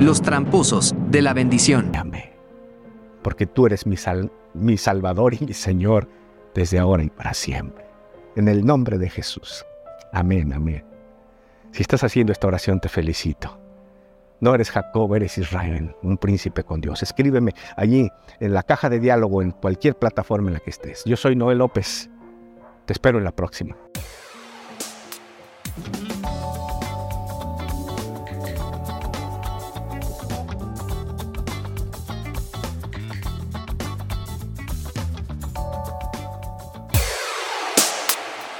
los tramposos de la bendición. Porque tú eres mi, mi Salvador y mi Señor desde ahora y para siempre. En el nombre de Jesús. Amén, amén. Si estás haciendo esta oración, te felicito. No eres Jacob, eres Israel, un príncipe con Dios. Escríbeme allí en la caja de diálogo, en cualquier plataforma en la que estés. Yo soy Noel López. Te espero en la próxima.